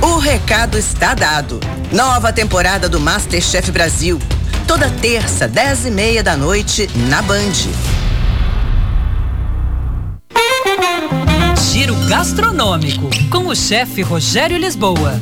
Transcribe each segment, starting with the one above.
O recado está dado. Nova temporada do Masterchef Brasil. Toda terça, dez e meia da noite, na Band. Giro gastronômico com o chefe Rogério Lisboa.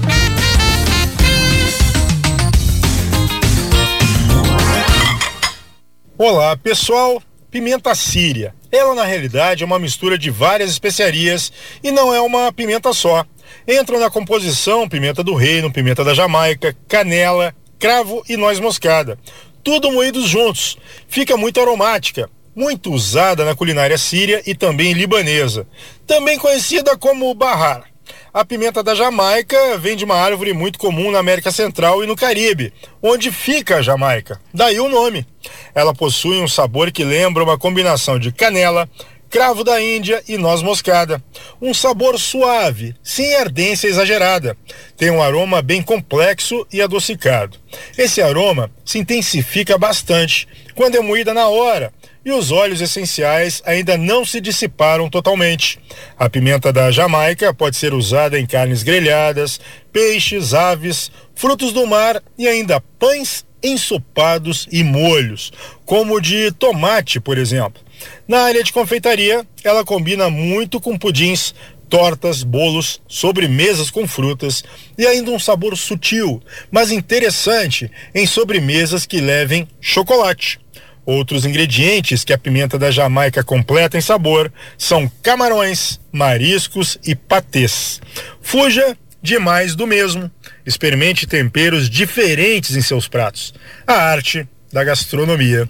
Olá, pessoal. Pimenta síria. Ela, na realidade, é uma mistura de várias especiarias e não é uma pimenta só. Entram na composição pimenta do reino, pimenta da Jamaica, canela, cravo e noz moscada. Tudo moídos juntos. Fica muito aromática, muito usada na culinária síria e também libanesa, também conhecida como bahar. A pimenta da Jamaica vem de uma árvore muito comum na América Central e no Caribe, onde fica a Jamaica. Daí o nome. Ela possui um sabor que lembra uma combinação de canela, cravo da Índia e noz moscada. Um sabor suave, sem ardência exagerada. Tem um aroma bem complexo e adocicado. Esse aroma se intensifica bastante quando é moída na hora e os óleos essenciais ainda não se dissiparam totalmente. A pimenta da Jamaica pode ser usada em carnes grelhadas, peixes, aves, frutos do mar e ainda pães ensopados e molhos, como o de tomate, por exemplo. Na área de confeitaria, ela combina muito com pudins, tortas, bolos, sobremesas com frutas e ainda um sabor sutil, mas interessante em sobremesas que levem chocolate. Outros ingredientes que a pimenta da Jamaica completa em sabor são camarões, mariscos e patês. Fuja de mais do mesmo. Experimente temperos diferentes em seus pratos. A arte da gastronomia.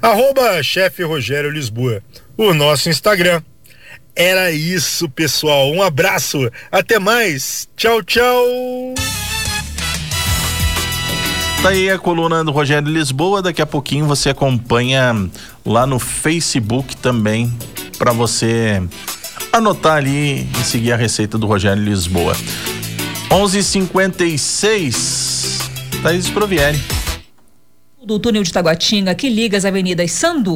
Arroba chefe Rogério Lisboa, o nosso Instagram. Era isso, pessoal. Um abraço. Até mais. Tchau, tchau. Tá aí a coluna do Rogério Lisboa. Daqui a pouquinho você acompanha lá no Facebook também para você anotar ali e seguir a receita do Rogério Lisboa. 11:56. Thaís Provieri do túnel de Taguatinga que liga as avenidas Sandu